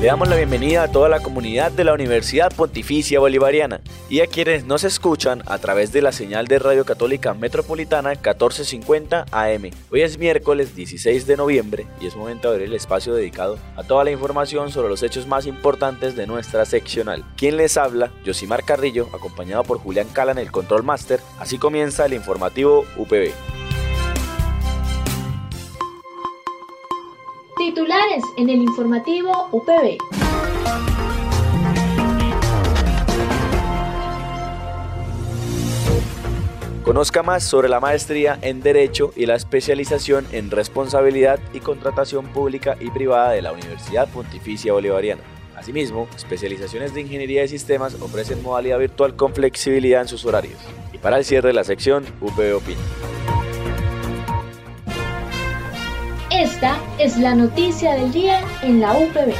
Le damos la bienvenida a toda la comunidad de la Universidad Pontificia Bolivariana y a quienes nos escuchan a través de la señal de Radio Católica Metropolitana 1450 AM. Hoy es miércoles 16 de noviembre y es momento de abrir el espacio dedicado a toda la información sobre los hechos más importantes de nuestra seccional. Quien les habla, Josimar Carrillo, acompañado por Julián Cala en el Control Master. Así comienza el informativo UPB. Titulares en el informativo UPB. Conozca más sobre la maestría en Derecho y la especialización en Responsabilidad y Contratación Pública y Privada de la Universidad Pontificia Bolivariana. Asimismo, especializaciones de Ingeniería de Sistemas ofrecen modalidad virtual con flexibilidad en sus horarios. Y para el cierre de la sección, UPB Opina. Esta es la noticia del día en la UPB.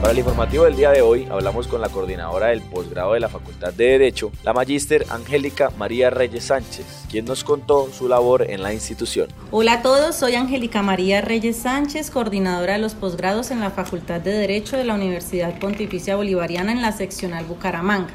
Para el informativo del día de hoy hablamos con la coordinadora del posgrado de la Facultad de Derecho, la magíster Angélica María Reyes Sánchez, quien nos contó su labor en la institución. Hola a todos, soy Angélica María Reyes Sánchez, coordinadora de los posgrados en la Facultad de Derecho de la Universidad Pontificia Bolivariana en la seccional Bucaramanga.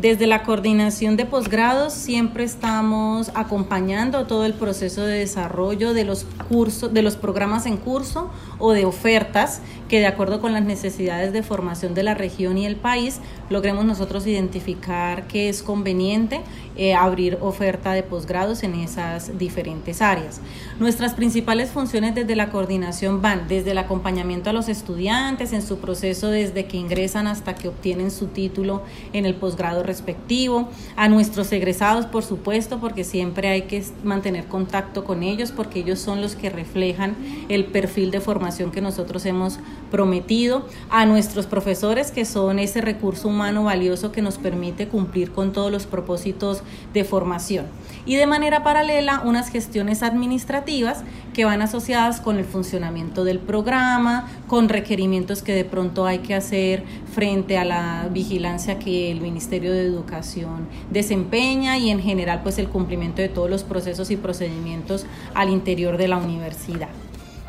Desde la coordinación de posgrados siempre estamos acompañando todo el proceso de desarrollo de los cursos, de los programas en curso o de ofertas que de acuerdo con las necesidades de formación de la región y el país logremos nosotros identificar que es conveniente eh, abrir oferta de posgrados en esas diferentes áreas. Nuestras principales funciones desde la coordinación van desde el acompañamiento a los estudiantes en su proceso desde que ingresan hasta que obtienen su título en el posgrado respectivo, a nuestros egresados por supuesto porque siempre hay que mantener contacto con ellos porque ellos son los que reflejan el perfil de formación que nosotros hemos prometido, a nuestros profesores que son ese recurso humano valioso que nos permite cumplir con todos los propósitos de formación. Y de manera paralela, unas gestiones administrativas que van asociadas con el funcionamiento del programa, con requerimientos que de pronto hay que hacer frente a la vigilancia que el Ministerio de Educación desempeña y en general pues el cumplimiento de todos los procesos y procedimientos al interior de la universidad.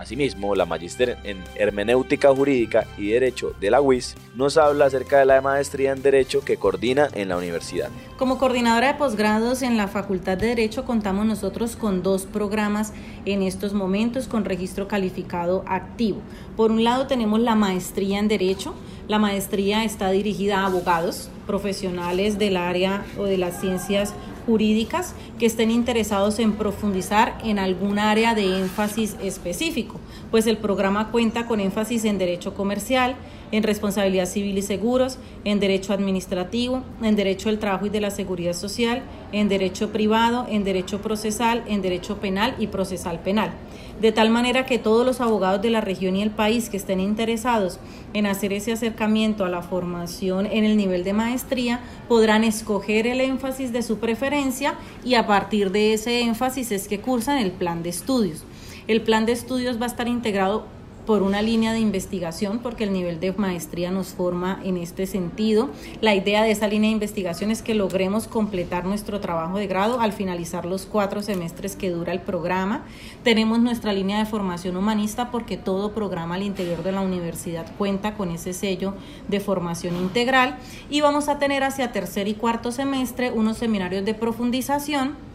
Asimismo, la magíster en Hermenéutica Jurídica y Derecho de la UIS nos habla acerca de la maestría en Derecho que coordina en la universidad. Como coordinadora de posgrados en la Facultad de Derecho contamos nosotros con dos programas en estos momentos con registro calificado activo. Por un lado tenemos la maestría en Derecho. La maestría está dirigida a abogados, profesionales del área o de las ciencias jurídicas que estén interesados en profundizar en algún área de énfasis específico, pues el programa cuenta con énfasis en derecho comercial, en responsabilidad civil y seguros, en derecho administrativo, en derecho del trabajo y de la seguridad social, en derecho privado, en derecho procesal, en derecho penal y procesal penal. De tal manera que todos los abogados de la región y el país que estén interesados en hacer ese acercamiento a la formación en el nivel de maestría podrán escoger el énfasis de su preferencia y a partir de ese énfasis es que cursan el plan de estudios. El plan de estudios va a estar integrado por una línea de investigación, porque el nivel de maestría nos forma en este sentido. La idea de esa línea de investigación es que logremos completar nuestro trabajo de grado al finalizar los cuatro semestres que dura el programa. Tenemos nuestra línea de formación humanista porque todo programa al interior de la universidad cuenta con ese sello de formación integral y vamos a tener hacia tercer y cuarto semestre unos seminarios de profundización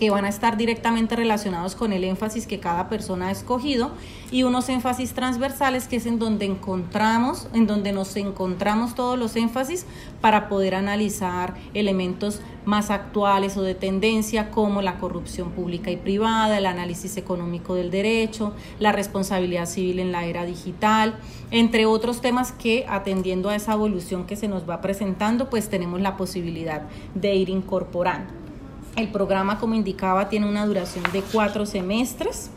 que van a estar directamente relacionados con el énfasis que cada persona ha escogido y unos énfasis transversales que es en donde encontramos, en donde nos encontramos todos los énfasis para poder analizar elementos más actuales o de tendencia como la corrupción pública y privada, el análisis económico del derecho, la responsabilidad civil en la era digital, entre otros temas que atendiendo a esa evolución que se nos va presentando, pues tenemos la posibilidad de ir incorporando. El programa, como indicaba, tiene una duración de cuatro semestres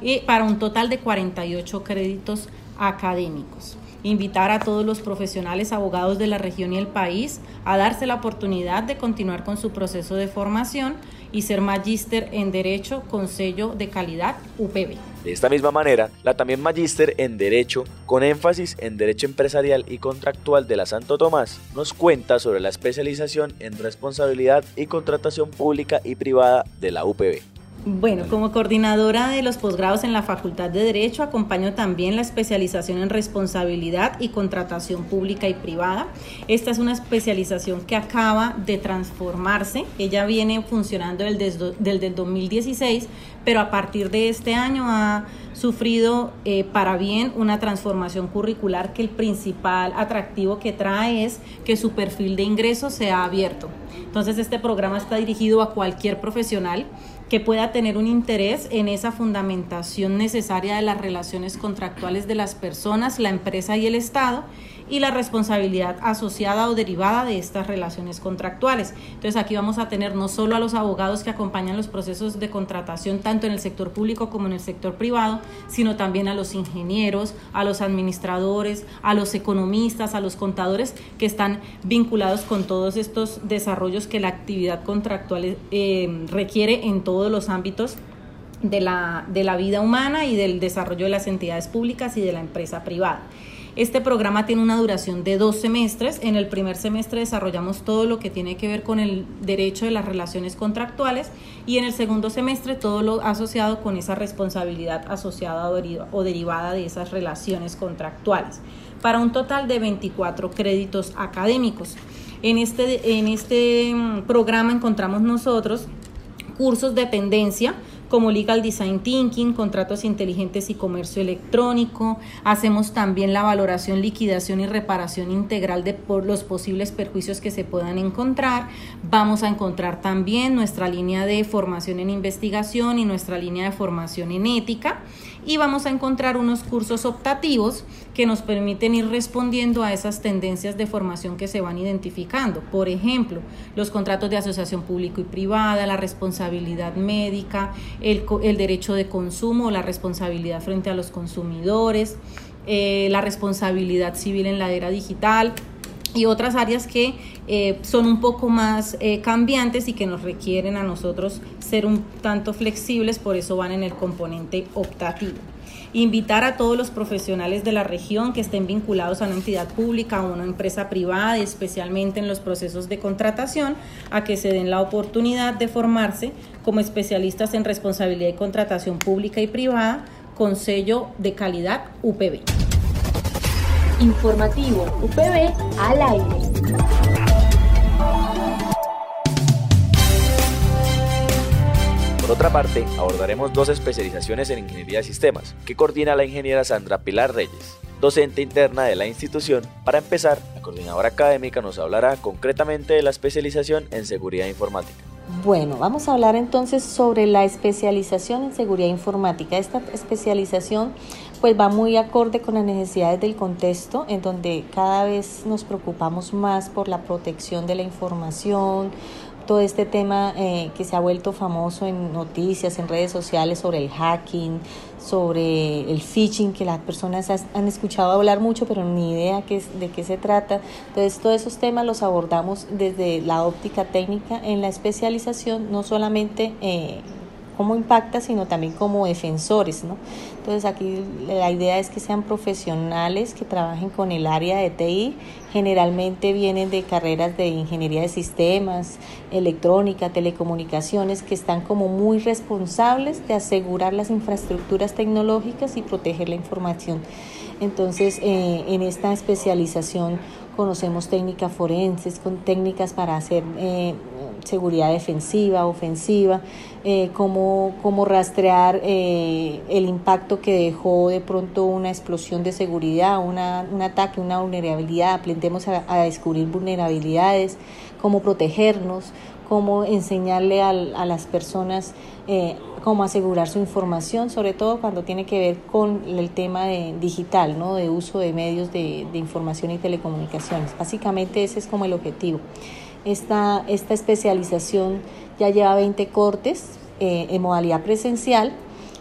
y para un total de 48 créditos académicos invitar a todos los profesionales abogados de la región y el país a darse la oportunidad de continuar con su proceso de formación y ser magíster en Derecho con sello de calidad UPB. De esta misma manera, la también magíster en Derecho, con énfasis en Derecho Empresarial y Contractual de la Santo Tomás, nos cuenta sobre la especialización en Responsabilidad y Contratación Pública y Privada de la UPB. Bueno, como coordinadora de los posgrados en la Facultad de Derecho, acompaño también la especialización en responsabilidad y contratación pública y privada. Esta es una especialización que acaba de transformarse. Ella viene funcionando desde, el 2016, pero a partir de este año ha sufrido eh, para bien una transformación curricular que el principal atractivo que trae es que su perfil de ingreso se ha abierto. Entonces, este programa está dirigido a cualquier profesional que pueda tener un interés en esa fundamentación necesaria de las relaciones contractuales de las personas, la empresa y el Estado y la responsabilidad asociada o derivada de estas relaciones contractuales. Entonces aquí vamos a tener no solo a los abogados que acompañan los procesos de contratación tanto en el sector público como en el sector privado, sino también a los ingenieros, a los administradores, a los economistas, a los contadores que están vinculados con todos estos desarrollos que la actividad contractual eh, requiere en todos los ámbitos de la, de la vida humana y del desarrollo de las entidades públicas y de la empresa privada. Este programa tiene una duración de dos semestres. En el primer semestre desarrollamos todo lo que tiene que ver con el derecho de las relaciones contractuales y en el segundo semestre todo lo asociado con esa responsabilidad asociada o derivada de esas relaciones contractuales, para un total de 24 créditos académicos. En este, en este mm, programa encontramos nosotros cursos de tendencia como Legal Design Thinking, contratos inteligentes y comercio electrónico. Hacemos también la valoración, liquidación y reparación integral de por los posibles perjuicios que se puedan encontrar. Vamos a encontrar también nuestra línea de formación en investigación y nuestra línea de formación en ética y vamos a encontrar unos cursos optativos que nos permiten ir respondiendo a esas tendencias de formación que se van identificando. Por ejemplo, los contratos de asociación público y privada, la responsabilidad médica, el, el derecho de consumo, la responsabilidad frente a los consumidores, eh, la responsabilidad civil en la era digital y otras áreas que eh, son un poco más eh, cambiantes y que nos requieren a nosotros ser un tanto flexibles, por eso van en el componente optativo. Invitar a todos los profesionales de la región que estén vinculados a una entidad pública o una empresa privada, especialmente en los procesos de contratación, a que se den la oportunidad de formarse como especialistas en responsabilidad y contratación pública y privada con sello de calidad UPB. Informativo UPB al aire. Por otra parte, abordaremos dos especializaciones en ingeniería de sistemas, que coordina la ingeniera Sandra Pilar Reyes, docente interna de la institución. Para empezar, la coordinadora académica nos hablará concretamente de la especialización en seguridad informática. Bueno, vamos a hablar entonces sobre la especialización en seguridad informática. Esta especialización pues va muy acorde con las necesidades del contexto en donde cada vez nos preocupamos más por la protección de la información, todo este tema eh, que se ha vuelto famoso en noticias, en redes sociales sobre el hacking, sobre el phishing, que las personas han escuchado hablar mucho, pero ni idea de qué se trata. Entonces, todos esos temas los abordamos desde la óptica técnica en la especialización, no solamente eh, cómo impacta, sino también como defensores, ¿no? Entonces aquí la idea es que sean profesionales que trabajen con el área de TI, generalmente vienen de carreras de ingeniería de sistemas, electrónica, telecomunicaciones, que están como muy responsables de asegurar las infraestructuras tecnológicas y proteger la información. Entonces, eh, en esta especialización conocemos técnicas forenses, con técnicas para hacer eh, seguridad defensiva, ofensiva, eh, cómo, rastrear eh, el impacto que dejó de pronto una explosión de seguridad, una, un ataque, una vulnerabilidad, aprendemos a, descubrir vulnerabilidades, cómo protegernos, cómo enseñarle a, las personas eh, cómo asegurar su información, sobre todo cuando tiene que ver con el tema de digital, ¿no? de uso de medios de información y telecomunicaciones. Básicamente ese es como el objetivo. Esta, especialización ya lleva 20 cortes eh, en modalidad presencial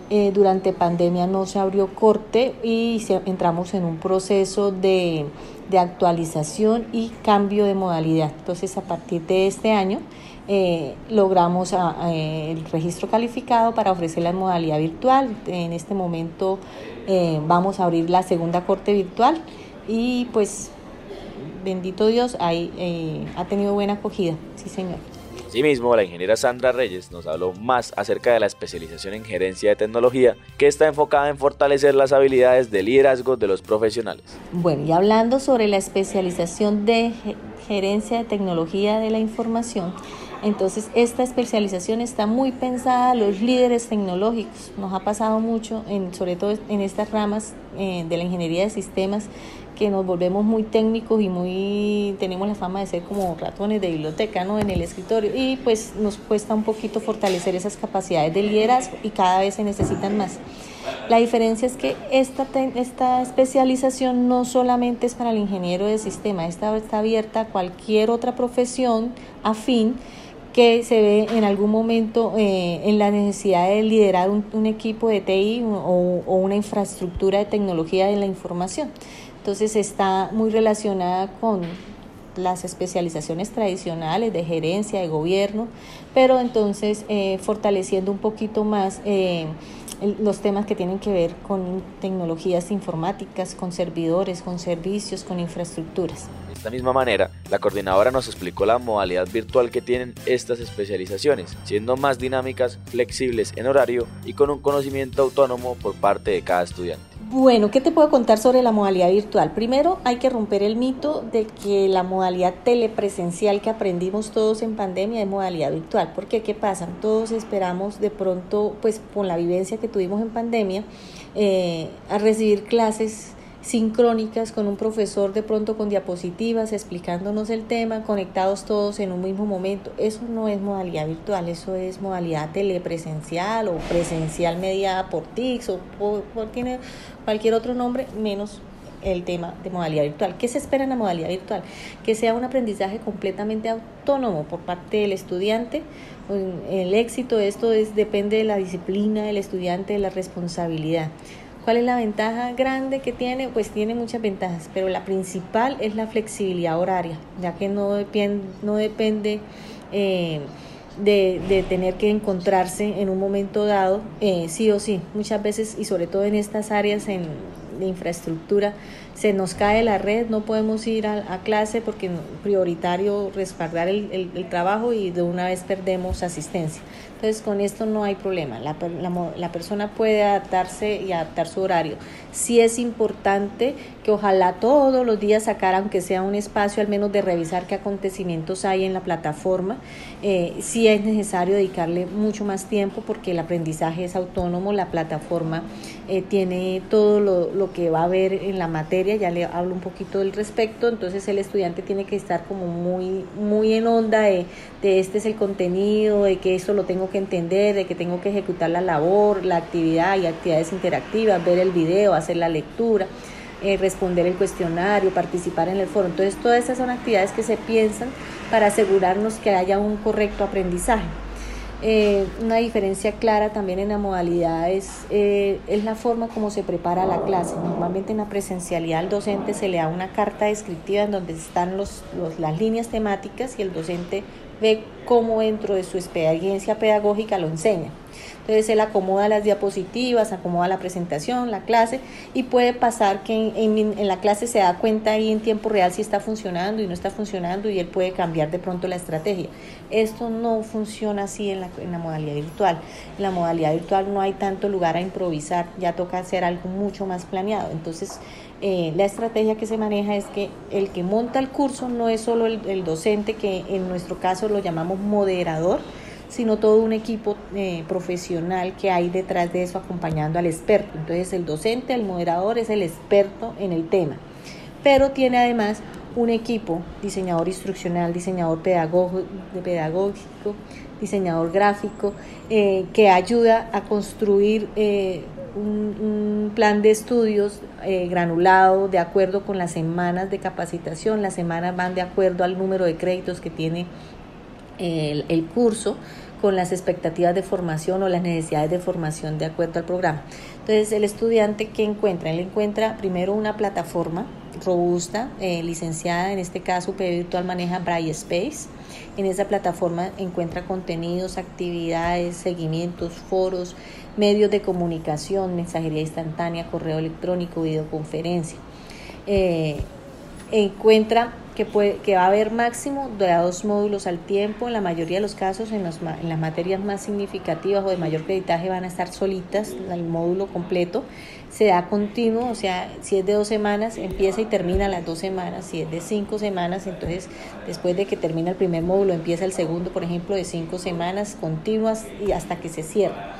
Eh, durante pandemia no se abrió corte y entramos en un proceso de, de, actualización y cambio de modalidad. Entonces, a partir de este año, eh, logramos eh, el registro calificado para ofrecer la modalidad virtual. En este momento vamos a abrir la segunda corte virtual y pues bendito Dios, ahí, ha tenido buena acogida. Sí, señor. Asimismo, la ingeniera Sandra Reyes nos habló más acerca de la especialización en gerencia de tecnología, que está enfocada en fortalecer las habilidades de liderazgo de los profesionales. Bueno, y hablando sobre la especialización de gerencia de tecnología de la información, entonces esta especialización está muy pensada a los líderes tecnológicos. Nos ha pasado mucho, en, sobre todo en estas ramas eh, de la ingeniería de sistemas, que nos volvemos muy técnicos y muy tenemos la fama de ser como ratones de biblioteca, ¿no? En el escritorio y pues nos cuesta un poquito fortalecer esas capacidades de liderazgo y cada vez se necesitan más. La diferencia es que esta, esta especialización no solamente es para el ingeniero de sistema, esta está abierta a cualquier otra profesión afín que se ve en algún momento eh, en la necesidad de liderar un, equipo de TI o, o, una infraestructura de tecnología de la información. Entonces está muy relacionada con las especializaciones tradicionales de gerencia, de gobierno, pero entonces eh, fortaleciendo un poquito más eh, los temas que tienen que ver con tecnologías informáticas, con servidores, con servicios, con infraestructuras. De esta misma manera, la coordinadora nos explicó la modalidad virtual que tienen estas especializaciones, siendo más dinámicas, flexibles en horario y con un conocimiento autónomo por parte de cada estudiante. Bueno, ¿qué te puedo contar sobre la modalidad virtual? Primero, hay que romper el mito de que la modalidad telepresencial que aprendimos todos en pandemia es modalidad virtual. Porque, ¿qué pasa? Todos esperamos de pronto, pues con la vivencia que tuvimos en pandemia, eh, a recibir clases sincrónicas con un profesor de pronto con diapositivas explicándonos el tema, conectados todos en un mismo momento. Eso no es modalidad virtual, eso es modalidad telepresencial o presencial mediada por TICS o tiene cualquier otro nombre menos el tema de modalidad virtual. ¿Qué se espera en la modalidad virtual? Que sea un aprendizaje completamente autónomo por parte del estudiante. El éxito de esto es, depende de la disciplina del estudiante, de la responsabilidad. ¿Cuál es la ventaja grande que tiene? Pues tiene muchas ventajas, pero la principal es la flexibilidad horaria, ya que no, depende, eh, de, tener que encontrarse en un momento dado, eh, sí o sí. Muchas veces, y sobre todo en estas áreas en, de infraestructura, se nos cae la red, no podemos ir a, clase porque prioritario respaldar el, el, trabajo y de una vez perdemos asistencia. Entonces con esto no hay problema, la, la, persona puede adaptarse y adaptar su horario. Sí es importante que ojalá todos los días sacar, aunque sea un espacio al menos de revisar qué acontecimientos hay en la plataforma. Eh, sí es necesario dedicarle mucho más tiempo porque el aprendizaje es autónomo, la plataforma eh, tiene todo lo, lo que va a ver en la materia, ya le hablo un poquito del respecto, entonces el estudiante tiene que estar como muy, muy en onda de, de este es el contenido, de que esto lo tengo que entender, de que tengo que ejecutar la labor, la actividad y actividades interactivas, ver el video, hacer la lectura, eh, responder el cuestionario, participar en el foro. Entonces, todas esas son actividades que se piensan para asegurarnos que haya un correcto aprendizaje. Eh, una diferencia clara también en la modalidad es, eh, es, la forma como se prepara la clase. Normalmente en la presencialidad al docente se le da una carta descriptiva en donde están los, las líneas temáticas y el docente ve cómo dentro de su experiencia pedagógica lo enseña. Entonces él acomoda las diapositivas, acomoda la presentación, la clase y puede pasar que en, la clase se da cuenta ahí en tiempo real si está funcionando y no está funcionando y él puede cambiar de pronto la estrategia. Esto no funciona así en la, modalidad virtual. En la modalidad virtual no hay tanto lugar a improvisar, ya toca hacer algo mucho más planeado. Entonces eh, la estrategia que se maneja es que el que monta el curso no es solo el, docente, que en nuestro caso lo llamamos moderador, sino todo un equipo eh, profesional que hay detrás de eso acompañando al experto. Entonces el docente, el moderador es el experto en el tema, pero tiene además un equipo, diseñador instruccional, diseñador pedagógico, diseñador gráfico, eh, que ayuda a construir un, plan de estudios eh, granulado de acuerdo con las semanas de capacitación. Las semanas van de acuerdo al número de créditos que tiene el, curso con las expectativas de formación o las necesidades de formación de acuerdo al programa. Entonces, el estudiante que encuentra, él encuentra primero una plataforma robusta, eh, licenciada, en este caso UPB Virtual maneja Braille Space. En esa plataforma encuentra contenidos, actividades, seguimientos, foros, medios de comunicación, mensajería instantánea, correo electrónico, videoconferencia. Eh, encuentra que, puede, que va a haber máximo de dos módulos al tiempo. En la mayoría de los casos, en, en las materias más significativas o de mayor creditaje, van a estar solitas el módulo completo. Se da continuo, o sea, si es de dos semanas, empieza y termina las dos semanas. Si es de cinco semanas, entonces después de que termina el primer módulo, empieza el segundo, por ejemplo, de cinco semanas continuas y hasta que se cierra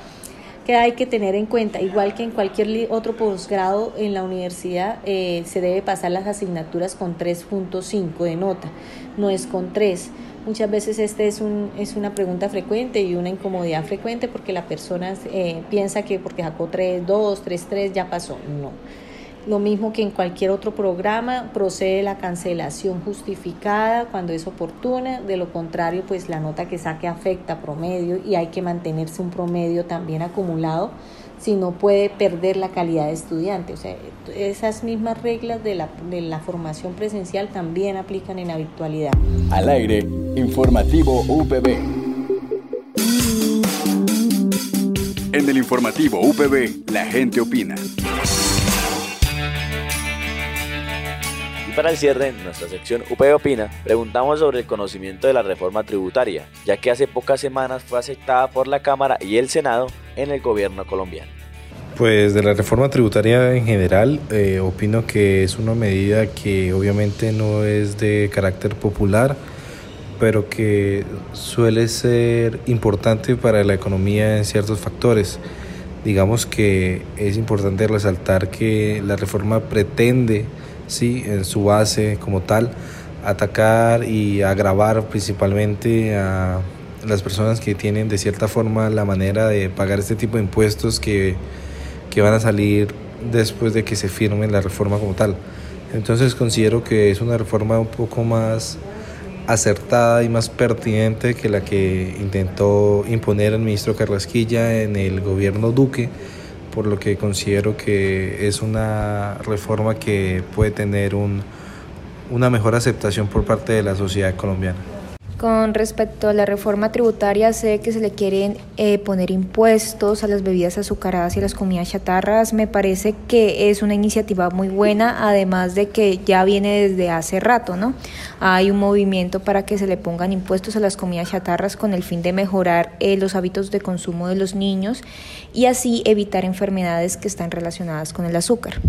que hay que tener en cuenta, igual que en cualquier otro posgrado en la universidad, eh, se debe pasar las asignaturas con 3.5 de nota, no es con 3. Muchas veces este es, un, es una pregunta frecuente y una incomodidad frecuente porque la persona eh, piensa que porque sacó 3, 2, 3, 3 ya pasó. No lo mismo que en cualquier otro programa, procede la cancelación justificada cuando es oportuna, de lo contrario, pues la nota que saque afecta promedio y hay que mantenerse un promedio también acumulado, si no puede perder la calidad de estudiante. O sea, esas mismas reglas de la, de la formación presencial también aplican en la virtualidad. Al aire, informativo UPB. En el informativo UPB, la gente opina. Para el cierre, en nuestra sección UP Opina, preguntamos sobre el conocimiento de la reforma tributaria, ya que hace pocas semanas fue aceptada por la Cámara y el Senado en el gobierno colombiano. Pues de la reforma tributaria en general, eh, opino que es una medida que obviamente no es de carácter popular, pero que suele ser importante para la economía en ciertos factores. Digamos que es importante resaltar que la reforma pretende ¿sí? en su base como tal, atacar y agravar principalmente a las personas que tienen de cierta forma la manera de pagar este tipo de impuestos que, que van a salir después de que se firme la reforma como tal. Entonces considero que es una reforma un poco más acertada y más pertinente que la que intentó imponer el ministro Carrasquilla en el gobierno Duque por lo que considero que es una reforma que puede tener un, una mejor aceptación por parte de la sociedad colombiana. Con respecto a la reforma tributaria, sé que se le quieren eh, poner impuestos a las bebidas azucaradas y a las comidas chatarras. Me parece que es una iniciativa muy buena, además de que ya viene desde hace rato, ¿no? Hay un movimiento para que se le pongan impuestos a las comidas chatarras con el fin de mejorar eh, los hábitos de consumo de los niños y así evitar enfermedades que están relacionadas con el azúcar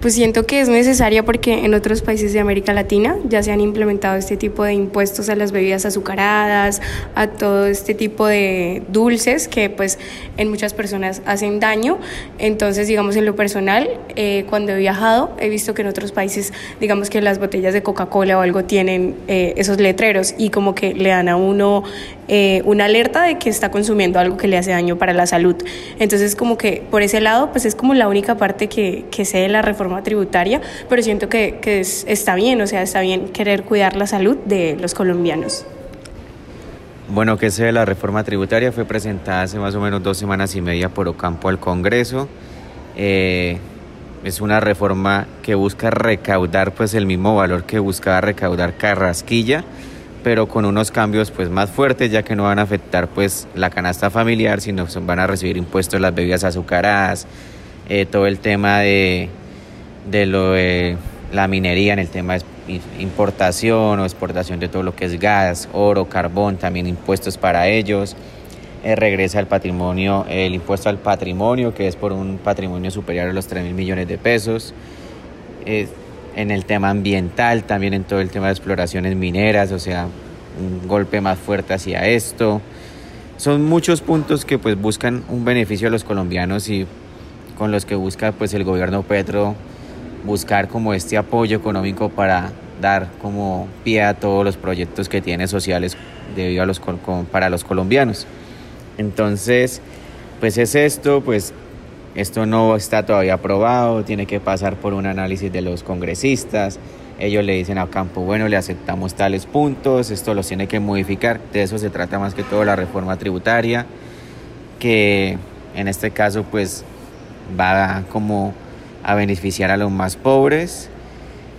pues siento que es necesaria porque en otros países de América Latina ya se han implementado este tipo de impuestos a las bebidas azucaradas, a todo este tipo de dulces que pues en muchas personas hacen daño. Entonces, digamos, en lo personal, eh, cuando he viajado, he visto que en otros países, digamos que las botellas de Coca-Cola o algo tienen eh, esos letreros y como que le dan a uno eh, una alerta de que está consumiendo algo que le hace daño para la salud. Entonces, como que por ese lado, pues es como la única parte que, que sé de la reforma tributaria, pero siento que, que está bien, o sea, está bien querer cuidar la salud de los colombianos. Bueno, que de la reforma tributaria fue presentada hace más o menos dos semanas y media por Ocampo al Congreso. Eh, es una reforma que busca recaudar pues el mismo valor que buscaba recaudar Carrasquilla pero con unos cambios pues más fuertes ya que no van a afectar pues la canasta familiar sino van a recibir impuestos las bebidas azucaradas eh, todo el tema de, de lo de la minería en el tema de importación o exportación de todo lo que es gas oro carbón también impuestos para ellos eh, regresa el patrimonio el impuesto al patrimonio que es por un patrimonio superior a los 3 mil millones de pesos eh, en el tema ambiental, también en todo el tema de exploraciones mineras, o sea, un golpe más fuerte hacia esto. Son muchos puntos que pues buscan un beneficio a los colombianos y con los que busca pues el gobierno Petro buscar como este apoyo económico para dar como pie a todos los proyectos que tiene sociales debido a los para los colombianos. Entonces, pues es esto, pues esto no está todavía aprobado, tiene que pasar por un análisis de los congresistas. Ellos le dicen a Campo, bueno, le aceptamos tales puntos, esto los tiene que modificar. De eso se trata más que todo la reforma tributaria, que en este caso pues va como a beneficiar a los más pobres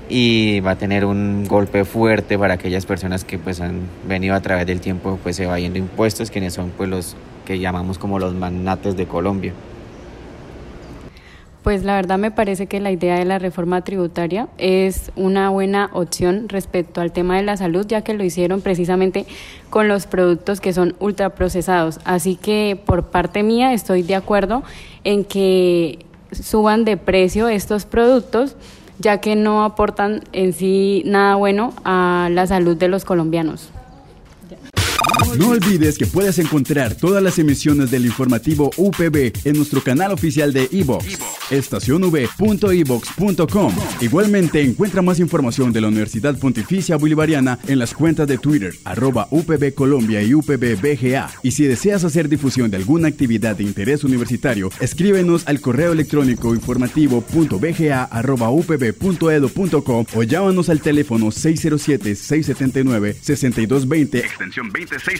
y va a tener un golpe fuerte para aquellas personas que pues han venido a través del tiempo pues evadiendo impuestos, quienes son pues los que llamamos como los magnates de Colombia. Pues la verdad me parece que la idea de la reforma tributaria es una buena opción respecto al tema de la salud, ya que lo hicieron precisamente con los productos que son ultraprocesados. Así que por parte mía estoy de acuerdo en que suban de precio estos productos, ya que no aportan en sí nada bueno a la salud de los colombianos. No olvides que puedes encontrar todas las emisiones del informativo UPB en nuestro canal oficial de iVox, estacionv.evox.com. Igualmente encuentra más información de la Universidad Pontificia Bolivariana en las cuentas de Twitter, arroba UPB Colombia y UPB BGA. Y si deseas hacer difusión de alguna actividad de interés universitario, escríbenos al correo electrónico informativo.bga.upb.edu.com o llámanos al teléfono 607-679-6220, extensión 26.